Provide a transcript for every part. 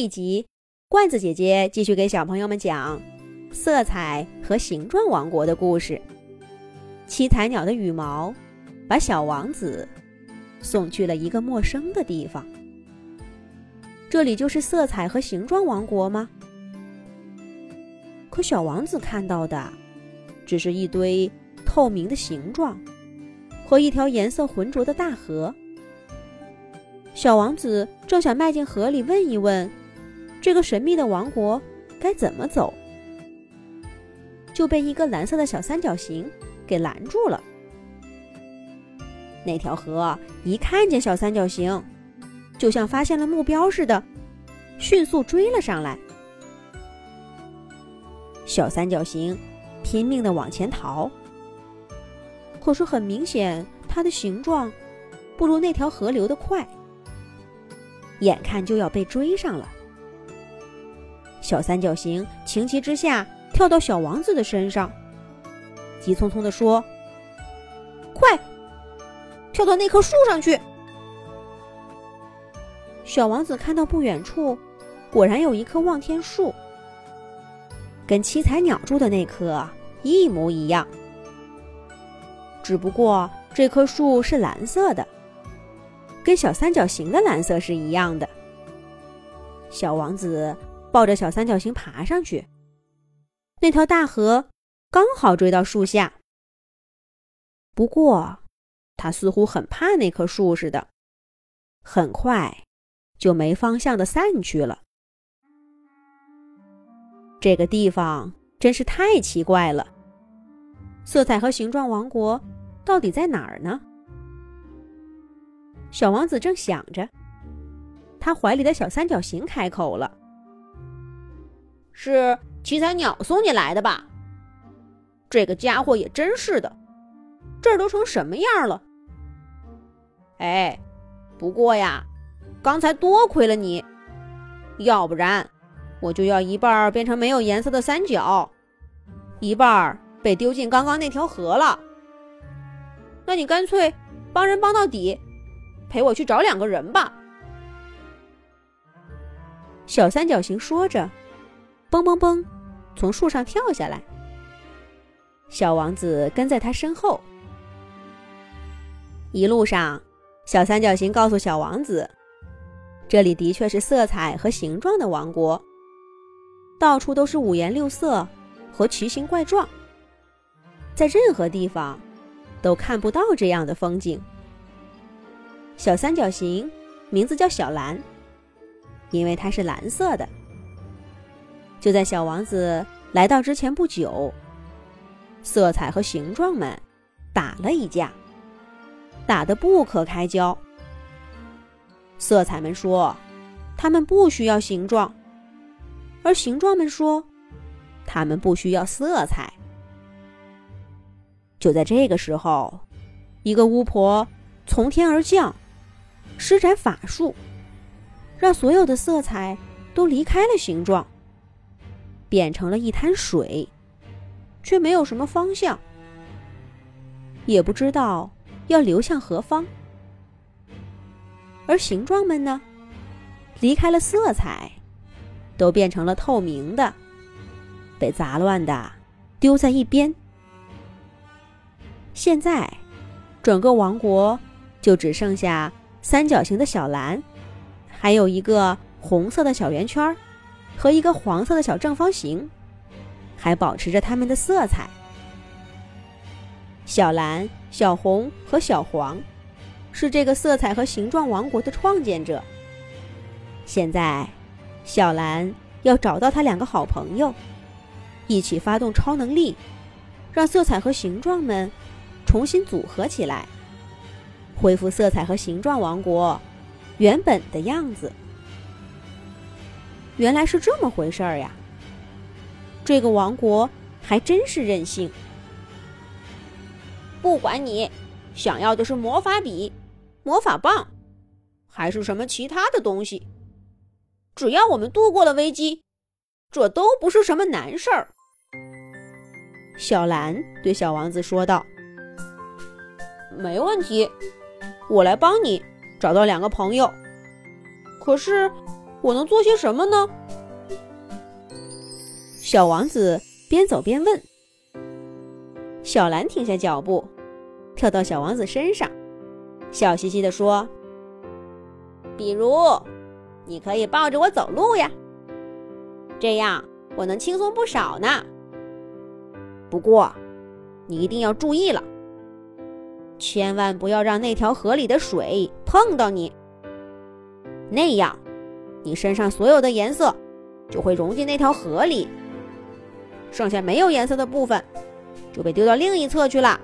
一集，罐子姐姐继续给小朋友们讲色彩和形状王国的故事。七彩鸟的羽毛把小王子送去了一个陌生的地方。这里就是色彩和形状王国吗？可小王子看到的只是一堆透明的形状和一条颜色浑浊的大河。小王子正想迈进河里问一问，这个神秘的王国该怎么走，就被一个蓝色的小三角形给拦住了。那条河一看见小三角形，就像发现了目标似的，迅速追了上来。小三角形拼命的往前逃，可是很明显，它的形状不如那条河流的快。眼看就要被追上了，小三角形情急之下跳到小王子的身上，急匆匆地说：“快，跳到那棵树上去！”小王子看到不远处，果然有一棵望天树，跟七彩鸟住的那棵一模一样，只不过这棵树是蓝色的。跟小三角形的蓝色是一样的。小王子抱着小三角形爬上去，那条大河刚好追到树下。不过，他似乎很怕那棵树似的，很快就没方向的散去了。这个地方真是太奇怪了，色彩和形状王国到底在哪儿呢？小王子正想着，他怀里的小三角形开口了：“是七彩鸟送你来的吧？这个家伙也真是的，这儿都成什么样了？哎，不过呀，刚才多亏了你，要不然我就要一半变成没有颜色的三角，一半被丢进刚刚那条河了。那你干脆帮人帮到底。”陪我去找两个人吧。小三角形说着，嘣嘣嘣，从树上跳下来。小王子跟在他身后。一路上，小三角形告诉小王子，这里的确是色彩和形状的王国，到处都是五颜六色和奇形怪状，在任何地方都看不到这样的风景。小三角形名字叫小蓝，因为它是蓝色的。就在小王子来到之前不久，色彩和形状们打了一架，打得不可开交。色彩们说，他们不需要形状，而形状们说，他们不需要色彩。就在这个时候，一个巫婆从天而降。施展法术，让所有的色彩都离开了形状，变成了一滩水，却没有什么方向，也不知道要流向何方。而形状们呢，离开了色彩，都变成了透明的，被杂乱的丢在一边。现在，整个王国就只剩下。三角形的小蓝，还有一个红色的小圆圈儿，和一个黄色的小正方形，还保持着它们的色彩。小蓝、小红和小黄，是这个色彩和形状王国的创建者。现在，小蓝要找到他两个好朋友，一起发动超能力，让色彩和形状们重新组合起来。恢复色彩和形状王国原本的样子。原来是这么回事儿呀！这个王国还真是任性。不管你想要的是魔法笔、魔法棒，还是什么其他的东西，只要我们度过了危机，这都不是什么难事儿。小蓝对小王子说道：“没问题。”我来帮你找到两个朋友，可是我能做些什么呢？小王子边走边问。小兰停下脚步，跳到小王子身上，笑嘻嘻地说：“比如，你可以抱着我走路呀，这样我能轻松不少呢。不过，你一定要注意了，千万不要让那条河里的水碰到你，那样，你身上所有的颜色就会融进那条河里，剩下没有颜色的部分。”就被丢到另一侧去了。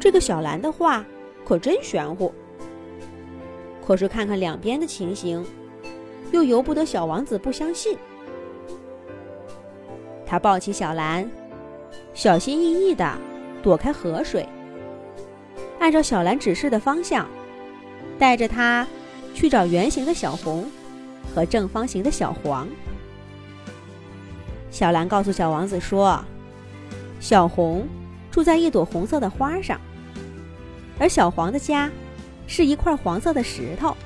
这个小兰的话可真玄乎。可是看看两边的情形，又由不得小王子不相信。他抱起小兰，小心翼翼地躲开河水，按照小兰指示的方向，带着她去找圆形的小红和正方形的小黄。小兰告诉小王子说。小红住在一朵红色的花上，而小黄的家是一块黄色的石头。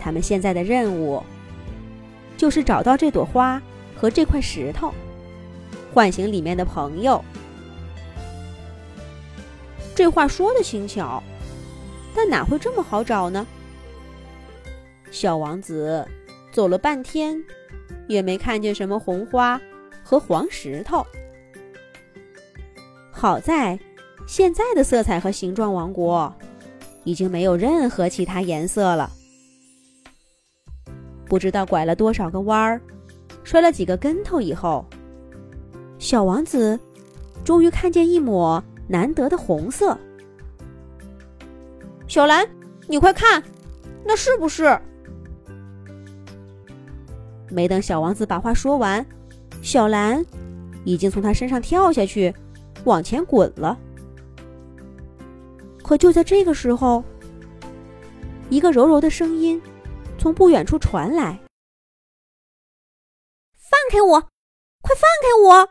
他们现在的任务就是找到这朵花和这块石头，唤醒里面的朋友。这话说的轻巧，但哪会这么好找呢？小王子走了半天，也没看见什么红花和黄石头。好在，现在的色彩和形状王国已经没有任何其他颜色了。不知道拐了多少个弯儿，摔了几个跟头以后，小王子终于看见一抹难得的红色。小兰，你快看，那是不是？没等小王子把话说完，小兰已经从他身上跳下去。往前滚了，可就在这个时候，一个柔柔的声音从不远处传来：“放开我，快放开我！”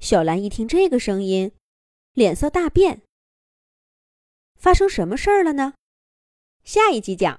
小兰一听这个声音，脸色大变。发生什么事儿了呢？下一集讲。